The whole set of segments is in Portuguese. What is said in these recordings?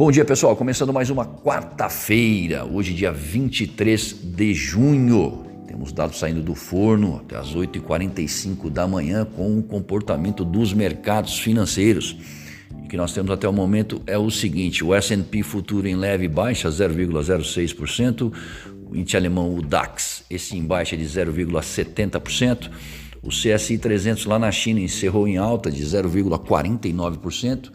Bom dia, pessoal. Começando mais uma quarta-feira, hoje, dia 23 de junho. Temos dados saindo do forno até as 8h45 da manhã com o comportamento dos mercados financeiros. O que nós temos até o momento é o seguinte: o SP futuro em leve baixa, 0,06%, o índice alemão, o DAX, esse em baixa de 0,70%. O CSI 300 lá na China encerrou em alta de 0,49%.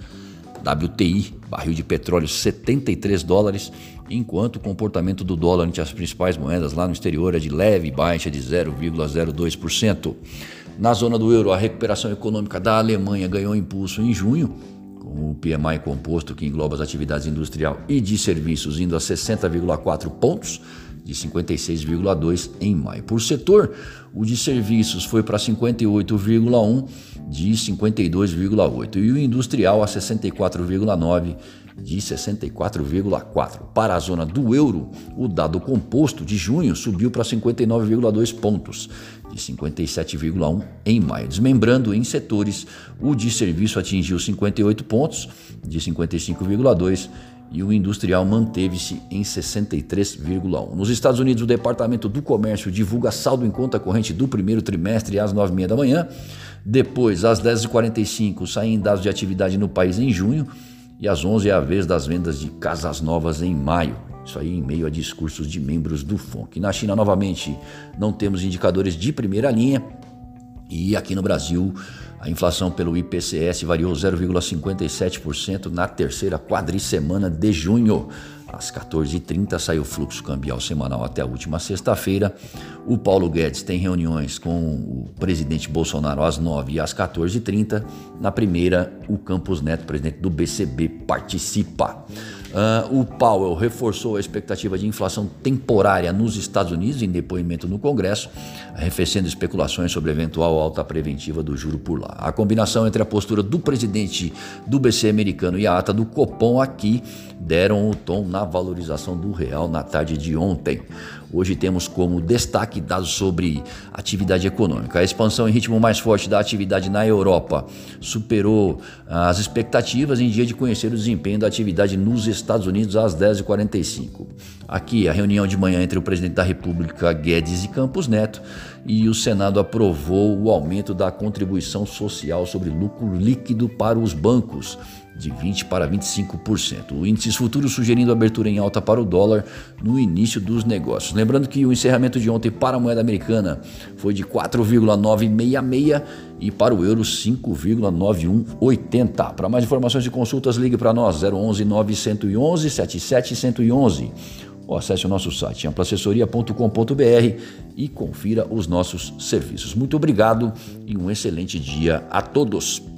WTI, barril de petróleo 73 dólares, enquanto o comportamento do dólar ante as principais moedas lá no exterior é de leve baixa de 0,02%. Na zona do euro, a recuperação econômica da Alemanha ganhou impulso em junho, com o PMI composto que engloba as atividades industrial e de serviços indo a 60,4 pontos, de 56,2 em maio. Por setor, o de serviços foi para 58,1 de 52,8 e o industrial a 64,9 de 64,4. Para a zona do euro, o dado composto de junho subiu para 59,2 pontos, de 57,1 em maio. Desmembrando em setores, o de serviço atingiu 58 pontos, de 55,2 e o industrial manteve-se em 63,1. Nos Estados Unidos, o Departamento do Comércio divulga saldo em conta corrente do primeiro trimestre às 9h30 da manhã. Depois, às 10h45, saem dados de atividade no país em junho. E às 11 é a vez das vendas de casas novas em maio. Isso aí em meio a discursos de membros do FONC. Na China, novamente, não temos indicadores de primeira linha. E aqui no Brasil, a inflação pelo IPCS variou 0,57% na terceira quadricemana de junho. Às 14h30 saiu o fluxo cambial semanal até a última sexta-feira. O Paulo Guedes tem reuniões com o presidente Bolsonaro às 9 e às 14h30. Na primeira, o Campos Neto, presidente do BCB, participa. Uh, o Powell reforçou a expectativa de inflação temporária nos Estados Unidos em depoimento no Congresso, arrefecendo especulações sobre eventual alta preventiva do juro por lá. A combinação entre a postura do presidente do BC americano e a ata do Copom aqui deram o tom na valorização do real na tarde de ontem. Hoje temos como destaque dados sobre atividade econômica. A expansão em ritmo mais forte da atividade na Europa superou as expectativas em dia de conhecer o desempenho da atividade nos Estados Unidos às 10h45. Aqui, a reunião de manhã entre o presidente da República Guedes e Campos Neto e o Senado aprovou o aumento da contribuição social sobre lucro líquido para os bancos de 20% para 25%. O índice futuro sugerindo abertura em alta para o dólar no início dos negócios. Lembrando que o encerramento de ontem para a moeda americana foi de 4,966 e para o euro 5,9180. Para mais informações e consultas, ligue para nós 011 911 77111 ou acesse o nosso site amplaassessoria.com.br e confira os nossos serviços. Muito obrigado e um excelente dia a todos.